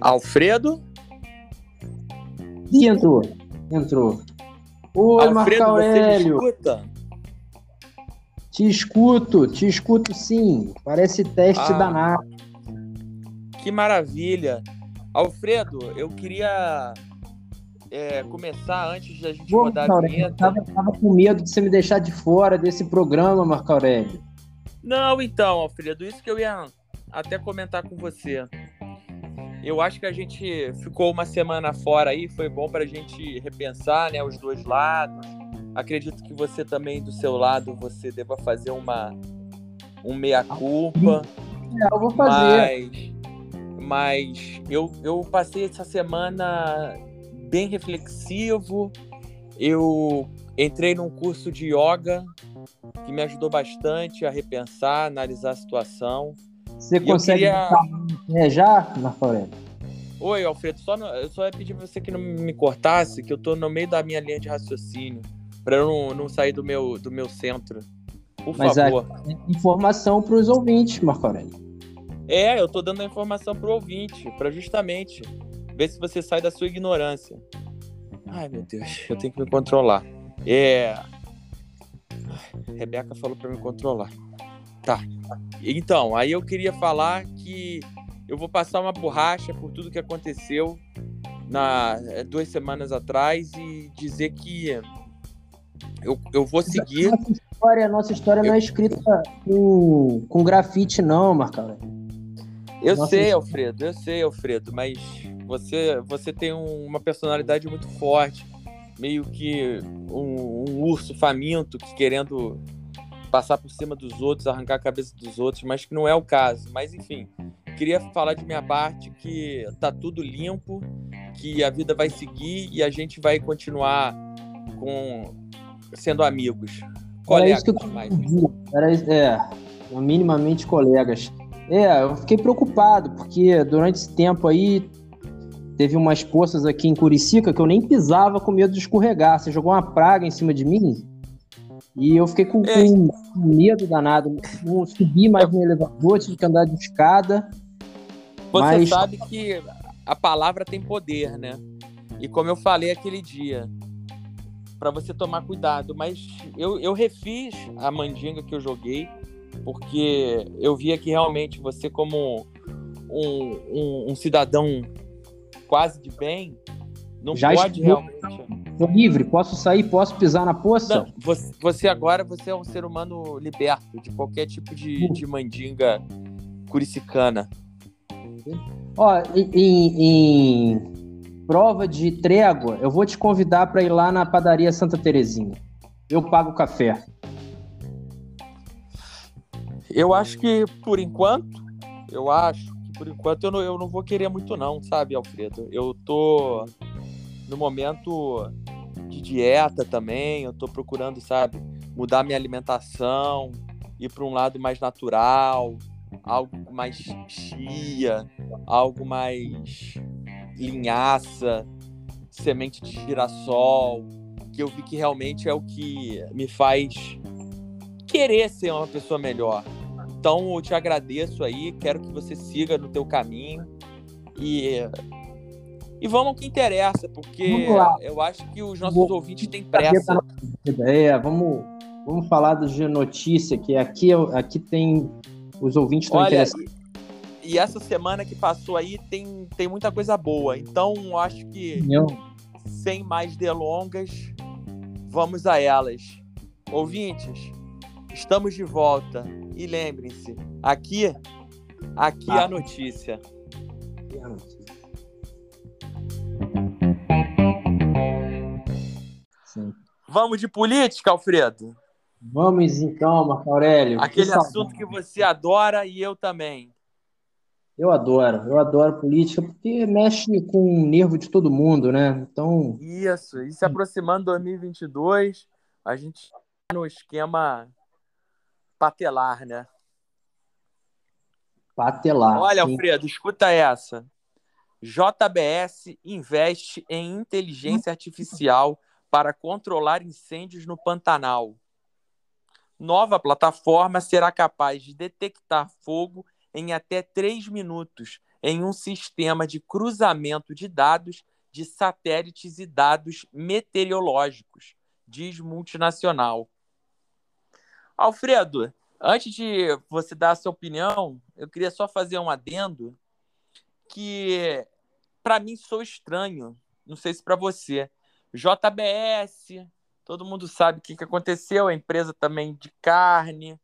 Alfredo? Ih, entrou. Entrou. Oi, Marco Alfredo, você me Aurélio. escuta? Te escuto, te escuto sim. Parece teste Ah. danado. Que maravilha. Alfredo, eu queria é, começar antes da gente Pô, rodar Marco a Aurélio, eu vinheta. tava, tava com medo de você me deixar de fora desse programa, Marco Aurélio. Não, então, Alfredo, isso que eu ia até comentar com você. Eu acho que a gente ficou uma semana fora aí, foi bom pra gente repensar, né, os dois lados. Acredito que você também, do seu lado, você deva fazer uma um meia-culpa. É, eu vou fazer. Mas, mas eu, eu passei essa semana bem reflexivo. Eu entrei num curso de yoga que me ajudou bastante a repensar, analisar a situação. Você eu consegue queria- já, Marco Aurélio? Oi, Alfredo, só no- eu só ia pedir pra você que não me cortasse, que eu tô no meio da minha linha de raciocínio, pra eu não, não sair do meu, do meu centro. Por Mas a- favor. Informação para os ouvintes, Marco Aurélio. É, eu tô dando a informação pro ouvinte, pra justamente ver se você sai da sua ignorância. Ai, meu Deus, eu tenho que me controlar. É. Rebeca falou pra me controlar. Tá. Então, aí eu queria falar que eu vou passar uma borracha por tudo que aconteceu na é, duas semanas atrás e dizer que eu, eu vou seguir. Nossa história, nossa história não é escrita com, com grafite, não, Aurélio. Eu Nossa, sei, isso- Alfredo, eu sei, Alfredo, mas você, você tem um- uma personalidade muito forte, meio que um, um urso faminto que querendo passar por cima dos outros, arrancar a cabeça dos outros, mas que não é o caso. Mas enfim, queria falar de minha parte que tá tudo limpo, que a vida vai seguir e a gente vai continuar com sendo amigos. Era Colegas, isso que eu mais. Era, é, minimamente colegas. É, eu fiquei preocupado, porque durante esse tempo aí teve umas poças aqui em Curicica que eu nem pisava com medo de escorregar. Você jogou uma praga em cima de mim e eu fiquei com, É. com medo danado. Não subi mais no elevador, tive que andar de escada. Você Mas- sabe que a palavra tem poder, né? E como eu falei aquele dia, para você tomar cuidado. Mas eu, eu refiz a mandinga que eu joguei, porque eu via que realmente você, como um, um, um cidadão quase de bem, não Já pode estudou. realmente. Tô livre, posso sair, posso pisar na poça? Não, você, você agora você é um ser humano liberto de qualquer tipo de, de mandinga curicicana. Ó, em, em- prova de trégua, eu vou te convidar para ir lá na padaria Santa Terezinha. Eu pago o café. Eu acho que, por enquanto, eu acho por enquanto, eu não, eu não vou querer muito não, sabe, Alfredo? Eu tô no momento de dieta também, eu tô procurando, sabe, mudar minha alimentação, ir para um lado mais natural, algo mais chia, algo mais linhaça, semente de girassol, que eu vi que realmente é o que me faz querer ser uma pessoa melhor. Então eu te agradeço aí, quero que você siga no teu caminho e e vamos ao que interessa, porque eu acho que os nossos Vou- ouvintes têm pressa. É, vamos, vamos falar de notícia, que aqui, aqui tem. Os ouvintes estão interessados. e, e essa semana que passou aí tem, tem muita coisa boa. Então eu acho que sem mais delongas, vamos a elas. Ouvintes, estamos de volta. E lembrem-se, aqui, aqui é a notícia. Sim. Vamos de política, Alfredo? Vamos então, Marco Aurélio. Aquele assunto que você adora e eu também. Eu adoro, eu adoro política porque mexe com o nervo de todo mundo, né? Então, Isso, e se aproximando de 2022, a gente tá no esquema patelar, né? patelar. Olha, sim. Alfredo, escuta essa. JBS investe em inteligência artificial para controlar incêndios no Pantanal. Nova plataforma será capaz de detectar fogo em até três minutos em um sistema de cruzamento de dados de satélites e dados meteorológicos, diz multinacional. Alfredo, antes de você dar a sua opinião, eu queria só fazer um adendo que para mim sou estranho, não sei se para você. JBS, todo mundo sabe o que, que aconteceu, a empresa também de carne.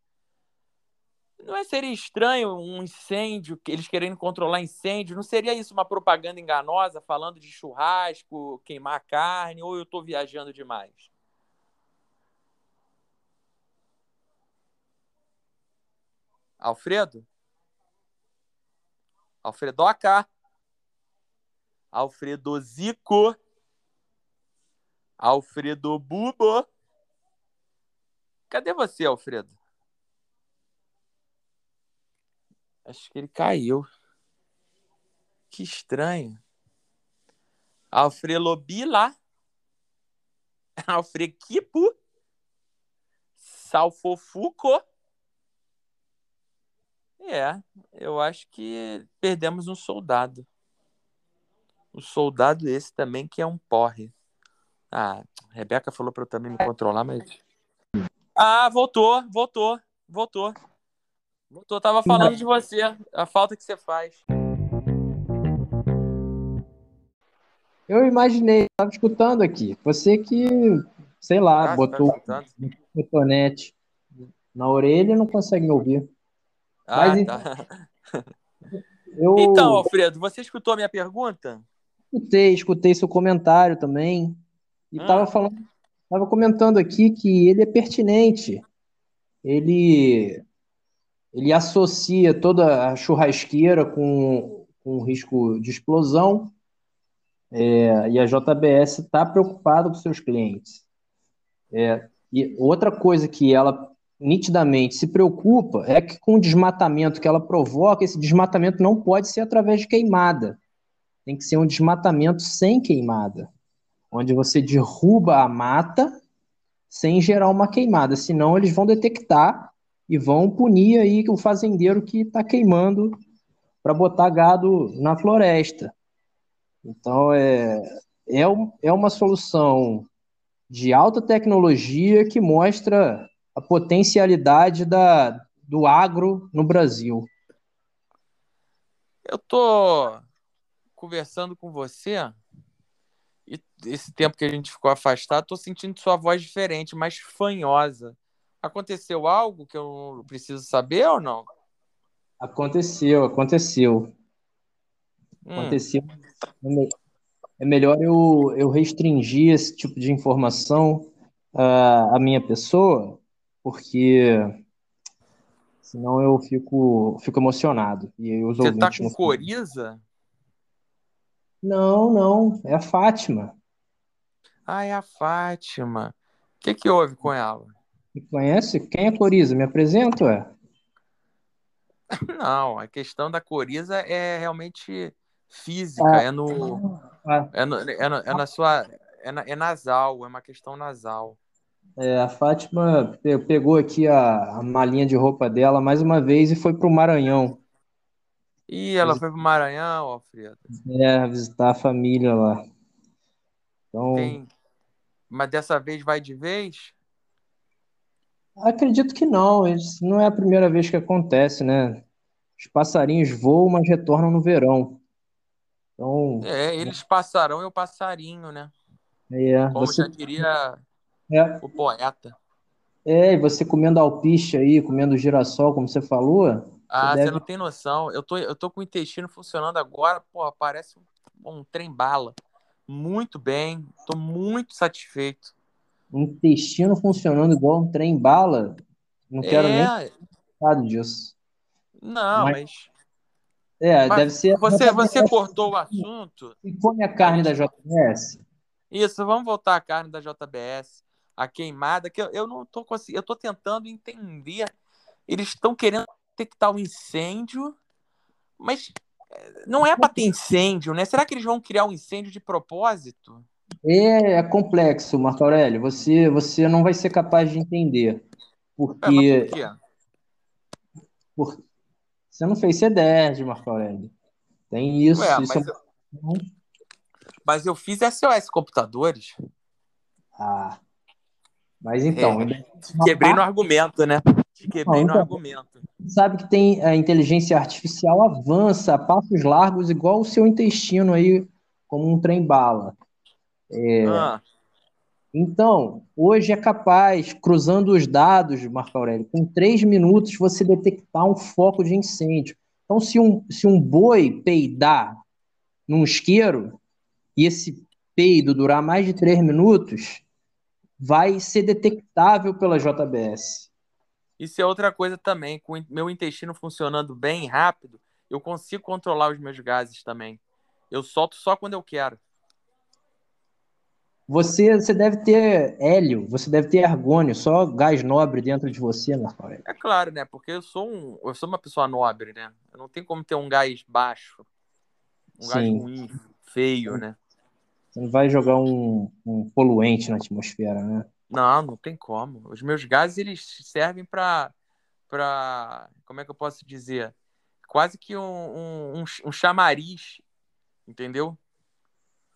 Não é, seria estranho um incêndio, eles querendo controlar incêndio? Não seria isso uma propaganda enganosa falando de churrasco, queimar carne, ou eu estou viajando demais? Alfredo? Alfredoca? Alfredo Zico, Alfredo Bubo. Cadê você, Alfredo? Acho que ele caiu. Que estranho. Alfredo Bila. Alfrequipo. Salfofuco. É, eu acho que perdemos um soldado. O soldado esse também que é um porre. Ah, a Rebeca falou para eu também me controlar, mas. Ah, voltou, voltou, voltou. Voltou, tava falando de você, a falta que você faz. Eu imaginei, tava escutando aqui. Você que, sei lá, ah, tá botou tá um cotonete na orelha e não consegue me ouvir. Ah, Mas, tá. Eu... Então, Alfredo, você escutou a minha pergunta? Escutei, escutei seu comentário também. E estava ah. falando, estava comentando aqui que ele é pertinente. Ele ele associa toda a churrasqueira com, com risco de explosão. É, e a JBS está preocupada com seus clientes. É, e outra coisa que ela nitidamente se preocupa é que com o desmatamento que ela provoca, esse desmatamento não pode ser através de queimada tem que ser um desmatamento sem queimada, onde você derruba a mata sem gerar uma queimada, senão eles vão detectar e vão punir aí o fazendeiro que está queimando para botar gado na floresta. Então é, é, é uma solução de alta tecnologia que mostra a potencialidade da, do agro no Brasil. Eu tô conversando com você, e esse tempo que a gente ficou afastado, tô sentindo sua voz diferente, mais fanhosa. Aconteceu algo que eu preciso saber ou não? Aconteceu, aconteceu. Hum. Aconteceu. É melhor eu, eu restringir esse tipo de informação uh, à minha pessoa, porque senão eu fico, fico emocionado. E os Você tá com coriza? Não, não, é a Fátima. Ah, é a Fátima. O que, que houve com ela? Me conhece? Quem é Coriza? Me apresento, é? Não, a questão da coriza é realmente física, ah, é, no, ah, é, no, é, no, é na sua. É, na, é nasal, é uma questão nasal. É, a Fátima pegou aqui a, a malinha de roupa dela mais uma vez e foi para o Maranhão. E ela foi pro Maranhão, Alfredo. É, visitar a família lá. Então, Tem... Mas dessa vez vai de vez? acredito que não. Isso não é a primeira vez que acontece, né? Os passarinhos voam, mas retornam no verão. Então, É, eles passarão e o passarinho, né? é, Como você, já diria é, o poeta. é, e você comendo alpiste aí, comendo girassol, como você falou, Ah, você deve. não tem noção. Eu tô, eu tô com o intestino funcionando agora, pô, parece um, um trem-bala. Muito bem, tô muito satisfeito. Intestino funcionando igual um trem bala. Não quero nem É, falar disso. não, Mas, mas, é, mas deve ser você, você cortou o assunto. que come a carne da JBS. Isso, vamos voltar à carne da JBS, a queimada, que eu, eu não tô conseguindo, eu tô tentando entender. Eles estão querendo detectar o incêndio, mas eh, não é para ter incêndio, né? Será que eles vão criar um incêndio de propósito? É, é complexo, Marco Aurélio. Você, você não vai ser capaz de entender. Porque. É, por quê? Por... Você não fez C10, Marco Aurélio. Tem isso. Ué, isso mas, é... eu... mas eu fiz SOS computadores. Ah. Mas então. É, quebrei no argumento, né? Te quebrei Não, no então- argumento. Sabe que tem a inteligência artificial avança a passos largos, igual o seu intestino aí, como um trem-bala. Ah, Então, hoje é capaz, cruzando os dados, Marco Aurélio, com três minutos você detectar um foco de incêndio. Então, se um, se um boi peidar num isqueiro e esse peido durar mais de três minutos, vai ser detectável pela JBS. isso é outra coisa também. Com o meu intestino funcionando bem rápido, eu consigo controlar os meus gases também. Eu solto só quando eu quero. Você, você deve ter hélio, você deve ter argônio, só gás nobre dentro de você, Marco Aurélio. É claro, né? Porque eu sou um, eu sou uma pessoa nobre, né? Eu não tenho como ter um gás baixo, um gás Sim. ruim, feio, né? Você não vai jogar um, um poluente na atmosfera, né? Não, não tem como. Os meus gases eles servem para para como é que eu posso dizer? Quase que um, um, um, chamariz, entendeu?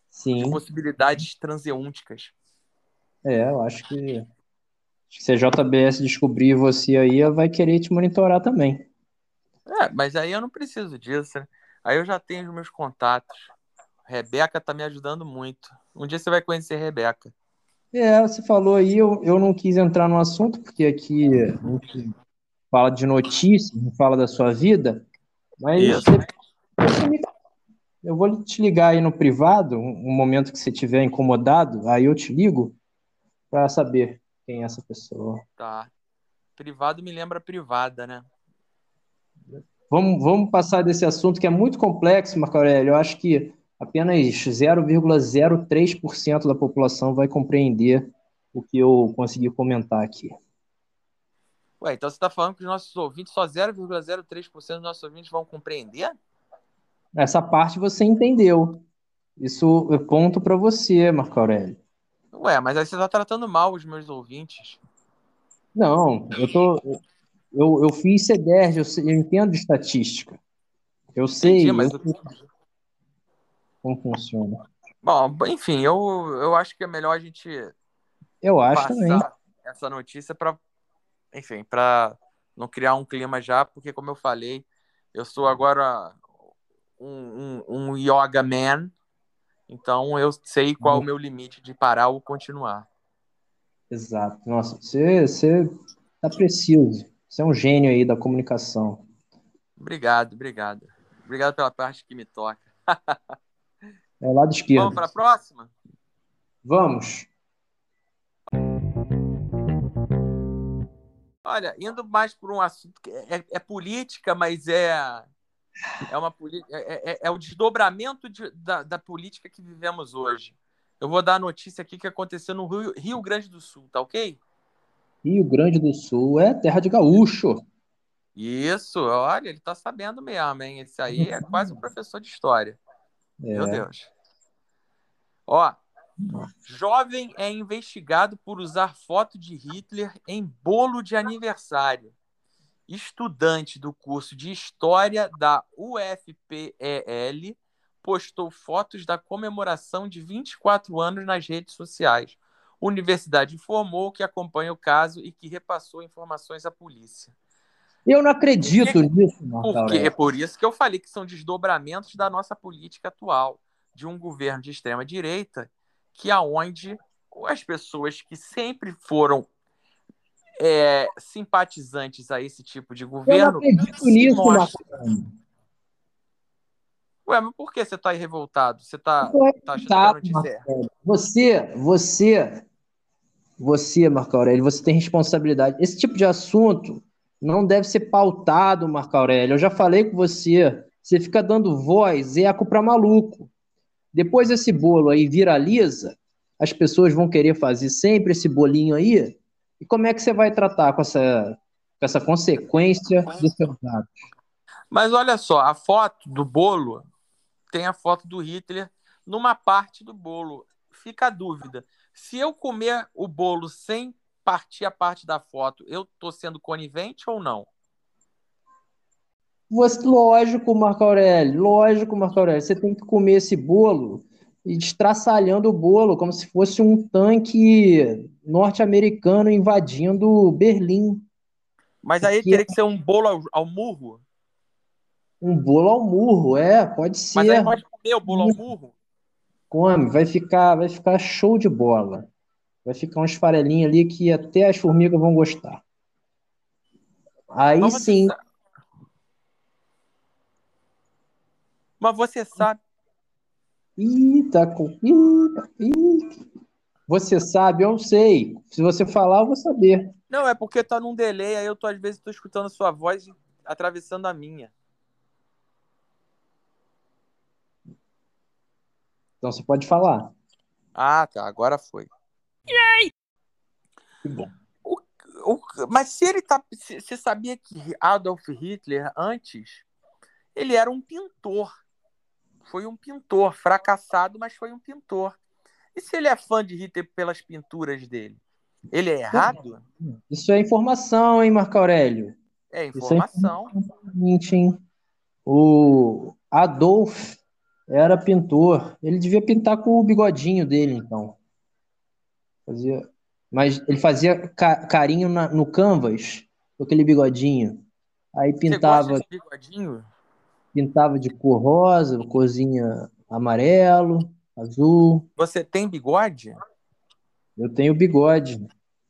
Sim. De possibilidades transeúnticas. É, eu acho que, acho que se a JBS descobrir você aí, ela vai querer te monitorar também. É, mas aí eu não preciso disso, né? Aí eu já tenho os meus contatos. Rebeca tá me ajudando muito. Um dia você vai conhecer Rebeca. É, você falou aí, eu, eu não quis entrar no assunto, porque aqui a gente fala de notícias, não fala da sua vida, mas me- eu vou te ligar aí no privado, um um momento que você estiver incomodado, aí eu te ligo para saber quem é essa pessoa. Tá. Privado me lembra privada, né? Vamos, vamos passar desse assunto que é muito complexo, Marco Aurélio. Eu acho que apenas 0,03% da população vai compreender o que eu consegui comentar aqui. Ué, então você tá falando que os nossos ouvintes, só 0,03% dos nossos ouvintes vão compreender? Essa parte você entendeu. Isso é ponto para você, Marco Aurélio. Ué, mas aí você tá tratando mal os meus ouvintes. Não, eu tô, eu, eu fiz C10, eu, eu entendo de estatística. Eu sei Entendi, mas eu sei como funciona. Bom, enfim, eu, eu acho que é melhor a gente Eu acho também. passar essa notícia para, enfim, para não criar um clima já, porque como eu falei, eu sou agora um, um, um yoga man, então eu sei qual é o meu limite de parar ou continuar. Exato. Nossa, você, você tá preciso. Você é um gênio aí da comunicação. Obrigado, obrigado. Obrigado pela parte que me toca. É o lado esquerdo. Vamos para a próxima? Vamos. Olha, indo mais por um assunto que é, é política, mas é é uma poli- é, é, é o desdobramento de- da, da política que vivemos hoje. Eu vou dar a notícia aqui que aconteceu no Rio, Rio Grande do Sul, tá ok? Rio Grande do Sul é terra de gaúcho. Isso, olha, ele tá sabendo mesmo, hein? Esse aí é quase um professor de história. Meu É. Deus. Ó, jovem é investigado por usar foto de Hitler em bolo de aniversário. Estudante do curso de História da UFPEL postou fotos da comemoração de 24 anos nas redes sociais. A universidade informou que acompanha o caso e que repassou informações à polícia. Eu não acredito nisso, Marco Porque é por isso que eu falei que são desdobramentos da nossa política atual, de um governo de extrema direita, que aonde as pessoas que sempre foram é, simpatizantes a esse tipo de Eu não governo acredito nisso, mostram. Ué, mas por que você está aí revoltado? Você está tô tá achando que é? Você, você, você, Marco Aurélio, você tem responsabilidade. Esse tipo de assunto não deve ser pautado, Marco Aurélio. Eu já falei com você. Você fica dando voz, eco para maluco. Depois esse bolo aí viraliza, as pessoas vão querer fazer sempre esse bolinho aí. E como é que você vai tratar com essa, com essa consequência dos seus atos? Mas olha só, a foto do bolo tem a foto do Hitler numa parte do bolo. Fica a dúvida. Se eu comer o bolo sem partir a parte da foto, eu tô sendo conivente ou não? Você, lógico, Marco Aurélio, lógico, Marco Aurélio. Você tem que comer esse bolo e destraçalhando o bolo como se fosse um tanque norte-americano invadindo Berlim. Mas aí Porque- teria que ser um bolo ao, ao murro. Um bolo ao murro, é, pode ser. Mas aí pode comer o bolo ao murro. Come, vai ficar, vai ficar show de bola. Vai ficar uns farelinhos ali que até as formigas vão gostar. Aí Mas sim, sa- Mas você sabe. Ih, tá com. Você sabe, eu sei. Se você falar, eu vou saber. Não, é porque tá num delay, aí eu tô, às vezes, tô escutando a sua voz atravessando a minha. Então você pode falar. Ah, tá, agora foi. Que bom. O- mas se ele tá. se- Você sabia que Adolf Hitler, antes, ele era um pintor. Foi um pintor, fracassado, mas foi um pintor. E se ele é fã de Hitler pelas pinturas dele? Ele é errado? Isso é informação, hein, Marco Aurélio? É Isso é informação. Seguinte, hein? O Adolf era pintor. Ele devia pintar com o bigodinho dele, então. Fazia... Mas ele fazia ca- carinho na- no canvas com aquele bigodinho. Aí Você pintava, de bigodinho? pintava de cor rosa, corzinha amarelo, azul. Você tem bigode? Eu tenho bigode,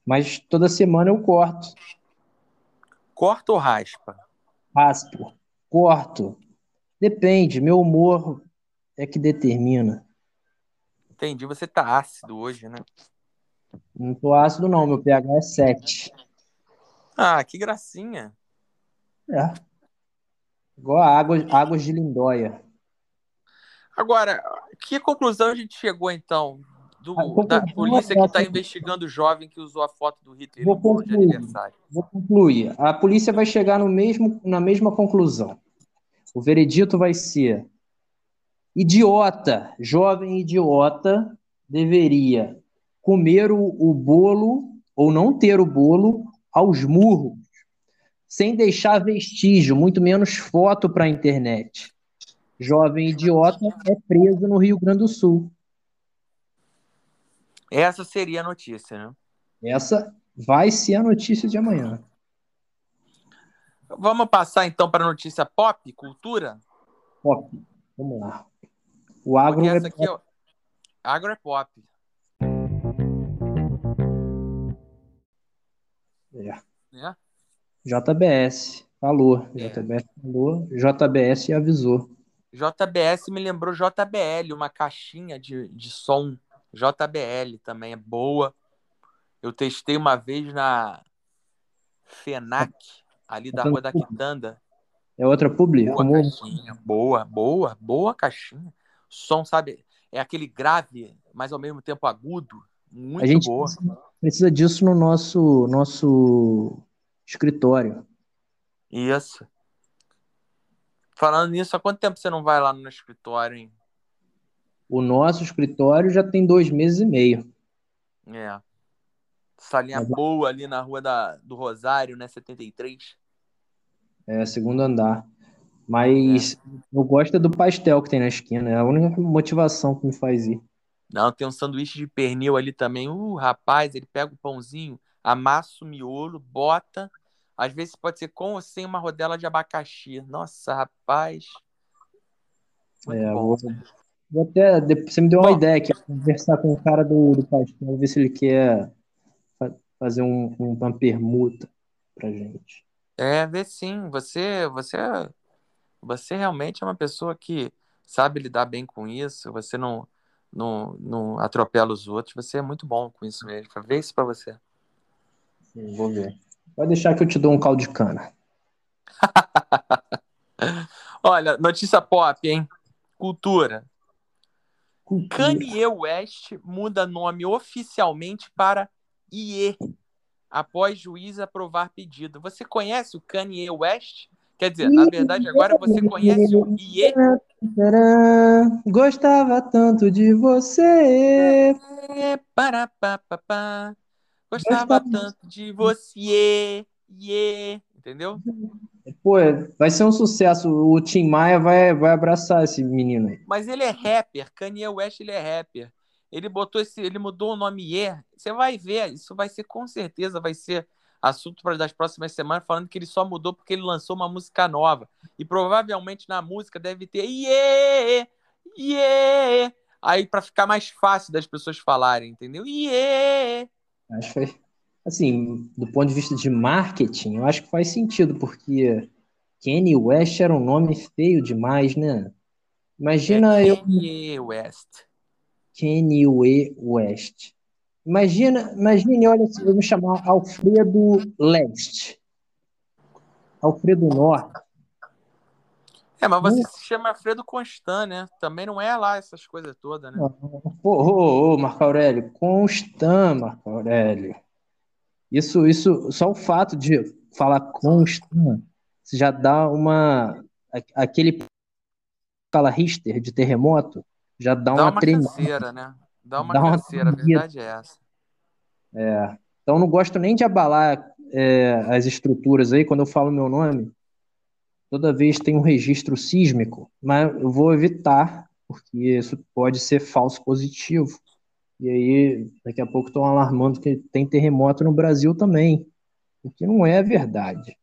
mas toda semana eu corto, Corta ou raspa? raspo, corto. Depende, meu humor é que determina. Entendi. Você tá ácido hoje, né? Não tô ácido, não, meu pH é 7. Ah, que gracinha. É. Igual a água, águas de Lindóia. Agora, que conclusão a gente chegou então do, A conclusão da polícia que está investigando o jovem que usou a foto do Hitler Vou bolo de concluir. aniversário? Vou concluir. A polícia vai chegar no mesmo, na mesma conclusão. O veredito vai ser: idiota, jovem idiota, deveria comer o, o bolo ou não ter o bolo aos murros, sem deixar vestígio, muito menos foto para a internet. Jovem idiota é preso no Rio Grande do Sul. Essa seria a notícia, né? Essa vai ser a notícia de amanhã. Vamos passar então para a notícia pop, cultura? Pop. Vamos lá. O agro Porque é essa aqui é... Agro é pop. É. Né? JBS falou. É. JBS falou. JBS avisou. JBS me lembrou JBL, uma caixinha de, de som. JBL também é boa. Eu testei uma vez na FENAC, ali da Rua da Quitanda. É outra publi? Boa Como... caixinha, boa, boa, boa caixinha. Som, sabe? É aquele grave, mas ao mesmo tempo agudo. Muito A gente boa. Precisa disso no nosso, nosso escritório. Isso. Falando nisso, há quanto tempo você não vai lá no escritório, hein? O nosso escritório já tem dois meses e meio. É. Salinha Mas- boa ali na rua da, do Rosário, né? 73. É, segundo andar. Mas eu gosto é do pastel que tem na esquina. É a única motivação que me faz ir. Não, tem um sanduíche de pernil ali também. Uh, rapaz, ele pega o pãozinho, amassa o miolo, bota. Às vezes pode ser com ou sem uma rodela de abacaxi. Nossa, rapaz. Muito É, bom. vou, vou até. Você me deu uma Bom. ideia aqui, conversar com o cara do, do pastel, ver se ele quer fa- fazer um, um- uma permuta pra gente. É, vê sim. Você, você, você realmente é uma pessoa que sabe lidar bem com isso. Você não, não, não atropela os outros. Você é muito bom com isso mesmo. Vê isso pra você. Sim, vou ver. Pode deixar que eu te dou um caldo de cana. Olha, notícia pop, hein? Cultura. Cultura. Kanye West muda nome oficialmente para IE após juiz aprovar pedido. Você conhece o Kanye West? Quer dizer, na verdade, agora você conhece o? Tcharam, Gostava tanto de você. É, para, pá, pá, pá. Gostava tanto de você, yeah. Entendeu? Pô, vai ser um sucesso. O Tim Maia vai, vai abraçar esse menino aí. Mas ele é rapper. Kanye West, ele é rapper. Ele botou esse, ele mudou o nome Ye. Você vai ver, isso vai ser com certeza, vai ser assunto para das próximas semanas, falando que ele só mudou porque ele lançou uma música nova. E provavelmente na música deve ter Ye, Ye. Aí para ficar mais fácil das pessoas falarem, entendeu? Ye. Acho que assim, do ponto de vista de marketing, eu acho que faz sentido, porque Kanye West era um nome feio demais, né? Imagina é eu. Kanye West. Kanye West. Imagina, imagine, olha, se eu me chamar Alfredo Leste. Alfredo Norte. É, mas você se chama Alfredo Constant, né? Também não é lá essas coisas todas, né? Ô, ô, ô, Marco Aurélio, Constant, Marco Aurélio. Isso, isso, só o fato de falar Constant já dá uma. Aquele fala Richter de terremoto já dá, dá uma, uma canseira, né? Dá uma dá canseira, uma a verdade é essa. É. Então não gosto nem de abalar é, as estruturas aí quando eu falo meu nome. Toda vez tem um registro sísmico, mas eu vou evitar, porque isso pode ser falso positivo. E aí, daqui a pouco estão alarmando que tem terremoto no Brasil também, o que não é verdade.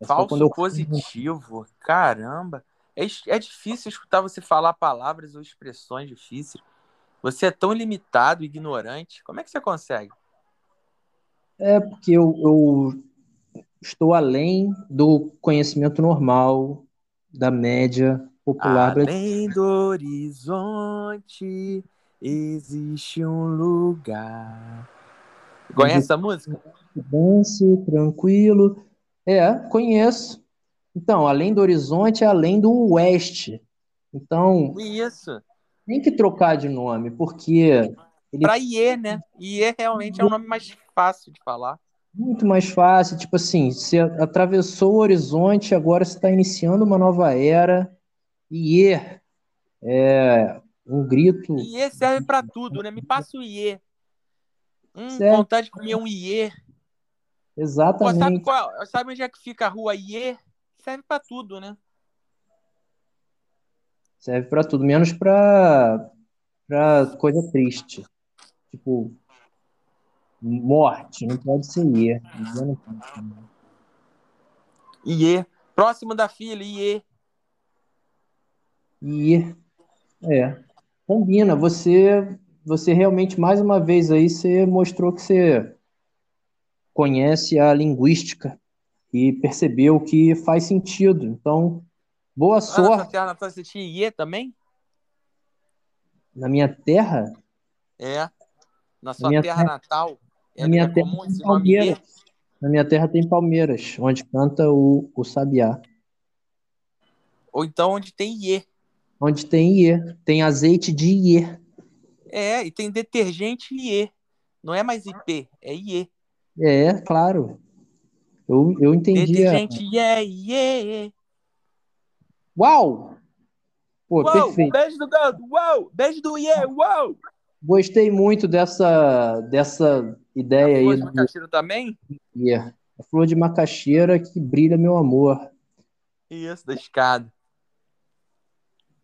É falso eu... positivo? Caramba! É, é difícil escutar você falar palavras ou expressões difíceis. Você é tão limitado, ignorante. Como é que você consegue? É porque eu, eu estou além do conhecimento normal, da média popular. Além do horizonte existe um lugar. Conhece essa música? Dance, tranquilo. É, conheço. Então, além do horizonte, é além do oeste. Então. Isso. Tem que trocar de nome, porque. Ele... Para IE, né? IE realmente é um nome mais fácil de falar. Muito mais fácil. Tipo assim, você atravessou o horizonte, agora você está iniciando uma nova era. IE. É, um grito. IE serve para tudo, né? Me passa o IE. Hum, vontade de comer um IE. Exatamente. Pô, sabe, qual, sabe onde é que fica a rua IE? Serve para tudo, né? Serve para tudo, menos para para coisa triste. Tipo, morte, não pode ser IE. IE. Próximo da fila, IE. IE. É combina. Você, você realmente, mais uma vez aí, você mostrou que você conhece a linguística e percebeu que faz sentido. Então, boa sorte. Na sua terra natal você tinha IE também? Na minha terra? É. Na sua na terra, terra, natal? É, na minha terra tem Palmeiras. Na minha terra tem Palmeiras, onde canta o, o Sabiá. Ou então onde tem IE. Onde tem IE. Tem azeite de IE. É, e tem detergente IE. Não é mais IP, é IE. É, claro. Eu, eu entendi. Detergente IE, IE. Uau! Pô, uau, perfeito. Beijo do Gando, uau! Beijo do IE, uau! Gostei muito dessa, dessa ideia a aí. Flor de macaxeira também? Yeah. A flor de macaxeira que brilha meu amor. Isso, da escada.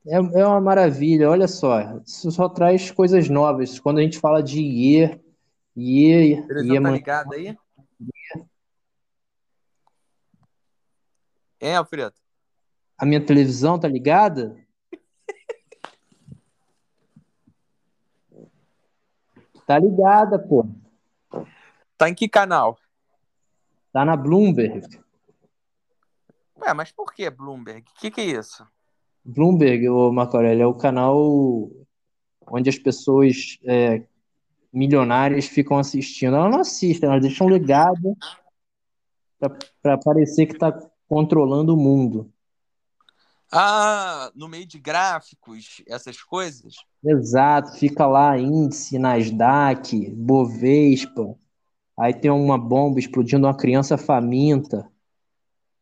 É, é uma maravilha, olha só. Isso só traz coisas novas. Quando a gente fala de IE, IE, IE tá ligado aí? É, Alfredo? A minha televisão tá ligada? tá ligada, pô. Tá em que canal? Tá na Bloomberg. Ué, mas por que Bloomberg? O que, que é isso? Bloomberg, o Marco Aurélio, é o canal onde as pessoas é, milionárias ficam assistindo. Elas não assistem, elas deixam legado para parecer que está controlando o mundo. Ah, no meio de gráficos, essas coisas? Exato, fica lá índice, Nasdaq, Bovespa, aí tem uma bomba explodindo uma criança faminta.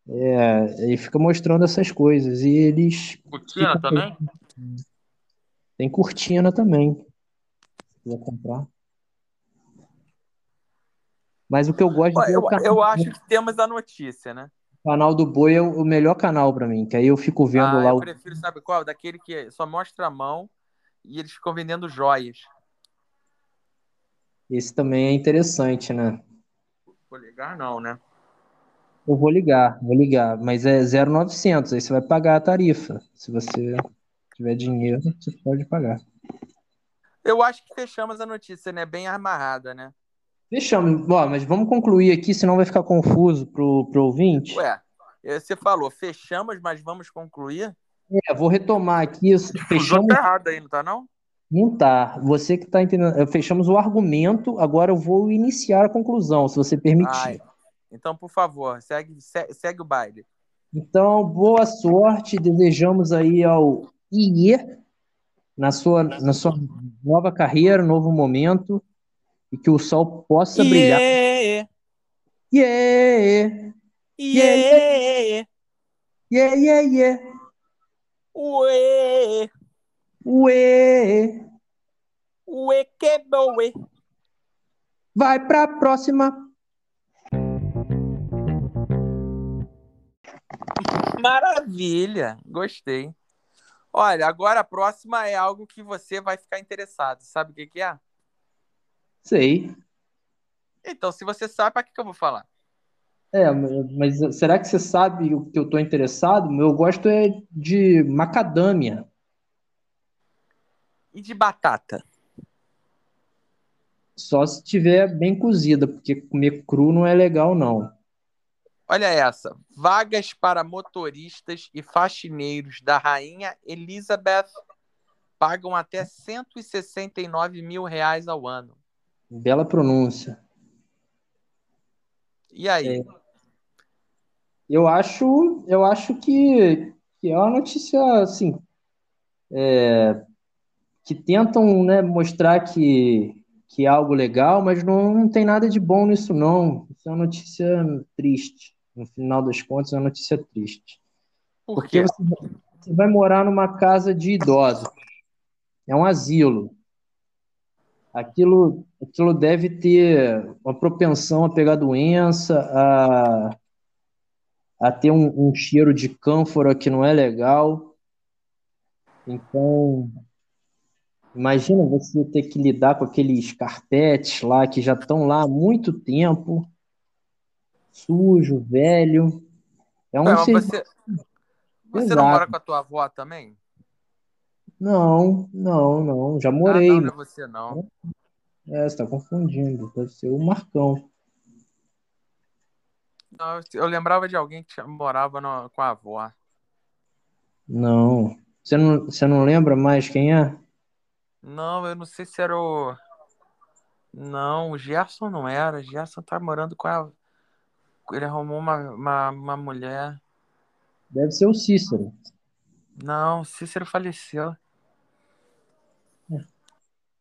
É, ele fica mostrando essas coisas e eles. Cortina também? Tem cortina também. Se quiser comprar. Mas o que eu gosto é Eu, eu acho que temos a notícia, né? O canal do Boi é o melhor canal pra mim, que aí eu fico vendo Ah, lá eu o prefiro, sabe qual? Daquele que só mostra a mão e eles ficam vendendo joias. esse também é interessante, né? Vou ligar não, né? Eu vou ligar, vou ligar, mas é 0,900, aí você vai pagar a tarifa. Se você tiver dinheiro, você pode pagar. Eu acho que fechamos a notícia, né? Bem amarrada, né? Fechamos. Ó, mas vamos concluir aqui, senão vai ficar confuso pro, pro ouvinte. Ué, eh, você falou, fechamos, mas vamos concluir? É, vou retomar aqui. Fechamos. tá errado aí, não tá não? Não tá. Você que tá entendendo. Fechamos o argumento, agora eu vou iniciar a conclusão, se você permitir. Ai, então, por favor, segue, se- segue o baile. Então, boa sorte. Desejamos aí ao IE na sua, na sua nova carreira, novo momento, e que o sol possa brilhar. Yeah, Yeah! yeah, Yeah, yeah, yeah! ué, Ué! ué, que boé. Vai pra próxima. Maravilha, gostei. Olha, agora a próxima é algo que você vai ficar interessado. Sabe o que que é? Sei. Então, se você sabe, para que que eu vou falar? É, mas será que você sabe o que eu tô interessado? Eu gosto é de macadâmia. E de batata? Só se tiver bem cozida, porque comer cru não é legal, não. Olha essa. Vagas para motoristas e faxineiros da Rainha Elizabeth pagam até 169 mil reais ao ano. Bela pronúncia. E aí? Eu acho, eu acho que, que é uma notícia assim, é, que tentam, né, mostrar que, que é algo legal, mas não, não tem nada de bom nisso, não. Isso é uma notícia triste. No final das contas, é uma notícia triste. Por Porque você, você vai morar numa casa de idosos. É um asilo. Aquilo, aquilo deve ter uma propensão a pegar doença, a, a ter um, um cheiro de cânfora que não é legal. Então, imagina você ter que lidar com aqueles carpetes lá que já estão lá há muito tempo, sujo, velho. É um serviço você, você não mora com a tua avó também? Não, não, não. Já Ah, morei. não, não é você não. É, você tá confundindo. Deve ser o Marcão. Não, eu- lembrava de alguém que morava no- com a avó. Não. Você não, você não lembra mais quem é? Não, eu não sei se era o. Não, o Gerson não era. O Gerson tá morando com a. Ele arrumou uma, uma, uma mulher. Deve ser o Cícero. Não, Cícero faleceu.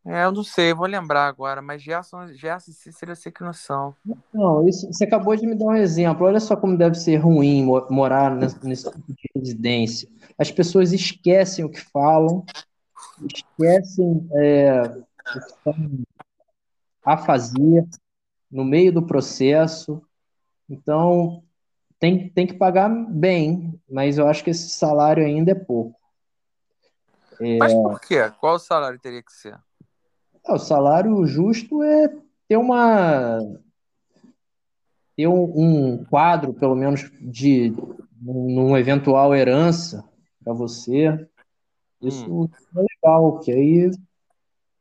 É, eu não sei, eu vou lembrar agora, mas Gerson, Gerson e Cícero eu sei que não são. Não, isso, você acabou de me dar um exemplo. Olha só como deve ser ruim mo- morar nesse, nesse tipo de residência. As pessoas esquecem o que falam, esquecem é, o que estão a fazer no meio do processo. Então, tem, tem que pagar bem, mas eu acho que esse salário ainda é pouco. Mas por quê? Qual o salário teria que ser? É, o salário justo é ter uma ter um, um quadro, pelo menos, de numa eventual herança para você. Isso é legal, que aí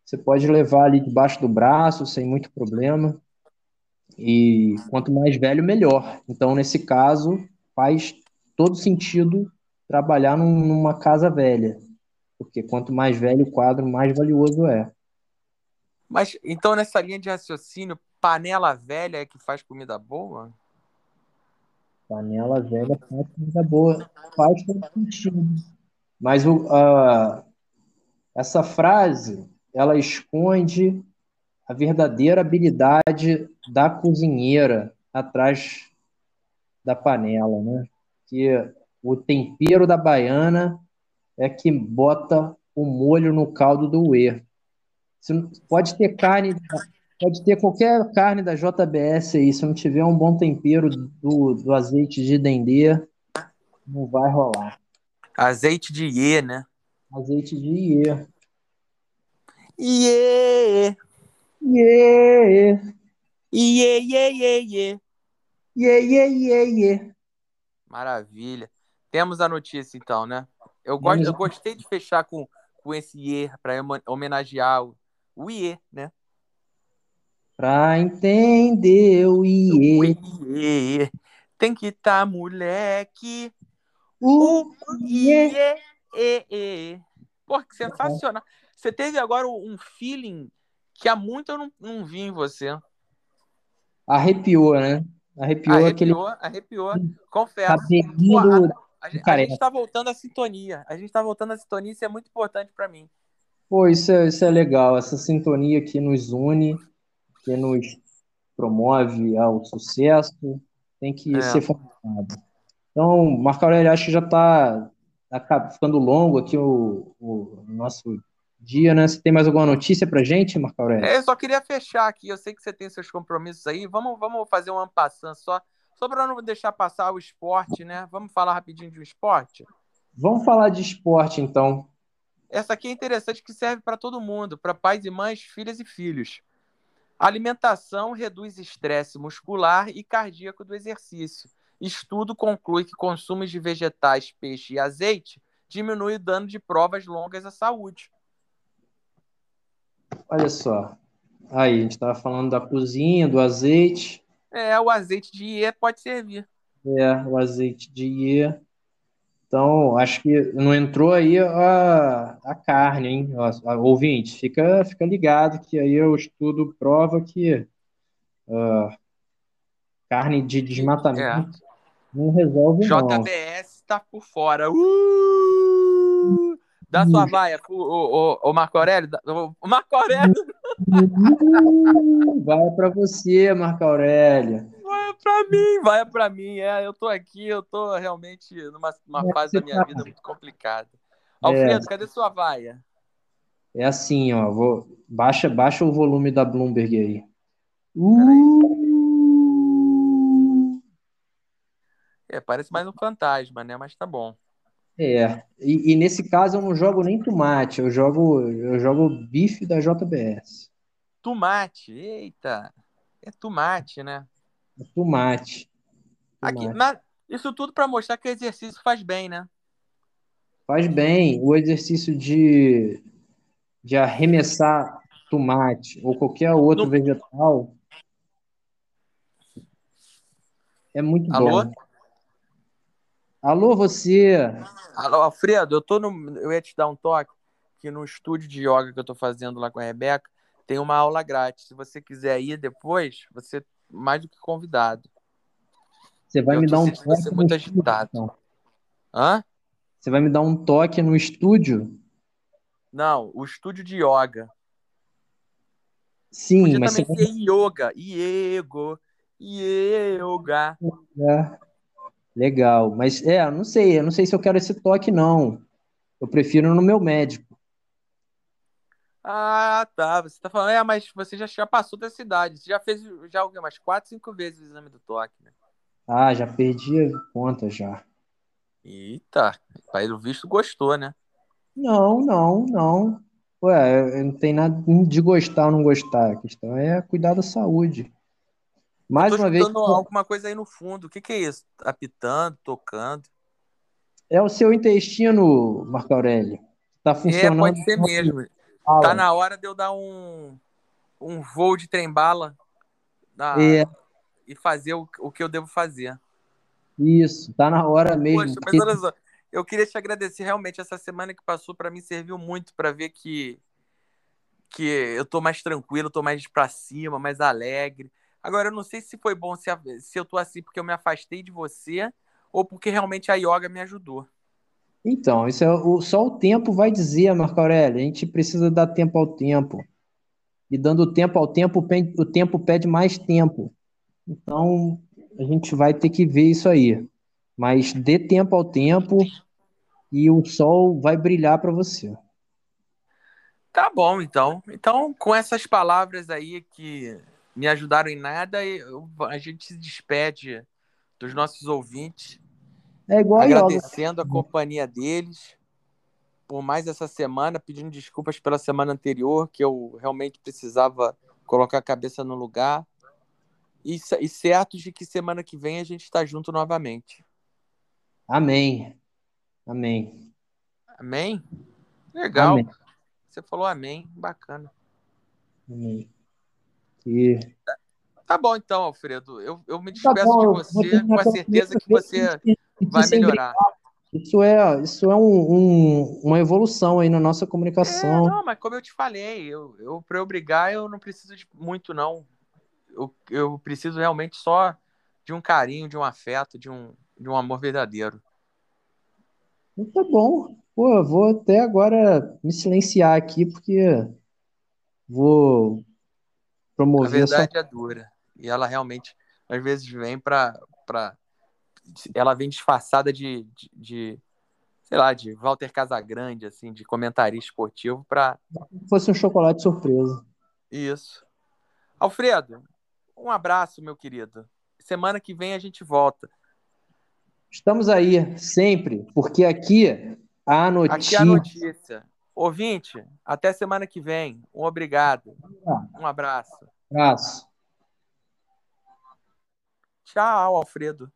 você pode levar ali debaixo do braço sem muito problema. E quanto mais velho, melhor. Então, nesse caso, faz todo sentido trabalhar num- numa casa velha. Porque quanto mais velho o quadro, mais valioso é. Mas então nessa linha de raciocínio, panela velha é que faz comida boa? Panela velha faz comida boa. Faz todo sentido. Mas o, a- essa frase, ela esconde a verdadeira habilidade da cozinheira atrás da panela, né? Que o tempero da baiana é que bota o molho no caldo do E. Pode ter carne, pode ter qualquer carne da JBS aí, se não tiver um bom tempero do, do azeite de dendê, não vai rolar. Azeite de iê, né? Azeite de iê. Iê! Iê! Iê, iê, iê, iê. Iê, iê, iê, iê. Maravilha. Temos a notícia então, né? Eu, gosto, eu gostei de fechar com, com esse iê para homenagear o, o iê, né? Pra entender o iê. O iê. Tem que tá moleque. O iê. iê, iê. Pô, que sensacional. Você teve agora um feeling que há muito eu não, não vi em você. Arrepiou, né? Arrepiou, arrepiou aquele. Arrepiou, confesso. Pô, a, a, a, careca. gente tá voltando à sintonia. A gente tá voltando à sintonia, isso é muito importante pra mim. Pô, isso é, isso é legal, essa sintonia que nos une, que nos promove ao sucesso, tem que É. ser fomentado. Então, Marco Aurélio, acho que já está ficando longo aqui o, o nosso dia, né? Você tem mais alguma notícia pra gente, Marco Aurélio? É, eu só queria fechar aqui. Eu sei que você tem seus compromissos aí. Vamos, vamos fazer um ampassando só. Só para não deixar passar o esporte, né? Vamos falar rapidinho de um esporte? Vamos falar de esporte, então. Essa aqui é interessante que serve para todo mundo, para pais e mães, filhas e filhos. A alimentação reduz estresse muscular e cardíaco do exercício. Estudo conclui que consumo de vegetais, peixe e azeite diminui o dano de provas longas à saúde. Olha só. Aí, a gente estava falando da cozinha, do azeite. É, o azeite de iê pode servir. É, o azeite de iê. Então, acho que não entrou aí a, a carne, hein? Ó, a- ouvinte, fica, fica ligado que aí o estudo prova que ah, carne de desmatamento não resolve, não. JBS tá por fora. Uh! Dá sua vaia pro o, o, o Marco Aurélio. O Marco Aurélio Uh, Vai para você, Marco Aurélio. Pra mim, vai pra mim. É, eu tô aqui, eu tô realmente numa, numa é fase da minha tá? vida muito complicada. É. Alfredo, cadê sua vaia? É assim, ó. Vou, baixa, baixa o volume da Bloomberg aí. Uh, É, parece mais um fantasma, né? Mas tá bom. É, e, e nesse caso eu não jogo nem tomate, eu jogo, eu jogo bife da JBS. Tomate, eita. É tomate, né? Tomate. Aqui, Tomate. na- isso tudo pra mostrar que o exercício faz bem, né? Faz bem o exercício de, de arremessar tomate ou qualquer outro No- vegetal é muito Alô? bom. Alô, você? Alô, Alfredo, eu tô no. Eu ia te dar um toque que no estúdio de yoga que eu tô fazendo lá com a Rebeca tem uma aula grátis. Se você quiser ir depois, você mais do que convidado. Você vai Eu me dar um você toque no muito estúdio, agitado. então. Hã? Você vai me dar um toque no estúdio? Não, o estúdio de yoga. Sim, Podia mas você também ser yoga. Iego. Yoga. É, legal, mas é, não sei, eu não sei se eu quero esse toque, não. Eu prefiro no meu médico. Ah, tá. Você tá falando, é, mas você já, já passou dessa idade. Você já fez já umas quatro, cinco vezes o exame do toque, né? Ah, já perdi a conta já. Eita, pai do visto gostou, né? Não, não, não. Ué, não tem nada de gostar ou não gostar. A questão é cuidar da saúde. Mais uma vez, alguma coisa aí no fundo. O que que é isso? Apitando, tocando. é o seu intestino, Marco Aurélio. Tá É, funcionando. pode ser mesmo. Fala. Tá na hora de eu dar um, um voo de trem-bala É, e fazer o, o que eu devo fazer. isso, tá na hora mesmo. Poxa, mas olha só, eu queria te agradecer realmente essa semana que passou para mim serviu muito para ver que que eu tô mais tranquilo, tô mais pra cima, mais alegre. Agora eu não sei se foi bom se, se eu tô assim porque eu me afastei de você ou porque realmente a yoga me ajudou. Então, isso é o, só o tempo vai dizer, Marco Aurélio. A gente precisa dar tempo ao tempo. E dando tempo ao tempo, o tempo pede mais tempo. Então, a gente vai ter que ver isso aí. Mas dê tempo ao tempo e o sol vai brilhar para você. Tá bom, então. Então, com essas palavras aí que me ajudaram em nada, a gente se despede dos nossos ouvintes. É igual agradecendo a, a companhia deles por mais essa semana, pedindo desculpas pela semana anterior, que eu realmente precisava colocar a cabeça no lugar. E, e certos de que semana que vem a gente está junto novamente. Amém. Amém. Amém? Legal. Amém. Você falou amém. Bacana. Amém. E... Tá bom, então, Alfredo. Eu, eu me tá despeço tá de você com a certeza que você vai melhorar. Isso é, isso é um, um, uma evolução aí na nossa comunicação. É, não, mas como eu te falei, eu, eu para eu brigar eu não preciso de muito, não. Eu, eu preciso realmente só de um carinho, de um afeto, de um, de um amor verdadeiro. Tá bom. Pô, eu vou até agora me silenciar aqui, porque vou promover. A verdade essa... é dura. E ela realmente, às vezes, vem para. Pra... Ela vem disfarçada de, de, de, sei lá, de Walter Casagrande, assim, de comentarista esportivo, para. Fosse um chocolate surpresa. Isso. Alfredo, um abraço, meu querido. Semana que vem a gente volta. Estamos aí, sempre, porque aqui há notícia. Aqui há notícia. Ouvinte, até semana que vem. Um obrigado. Um abraço. Abraço. Tchau, Alfredo.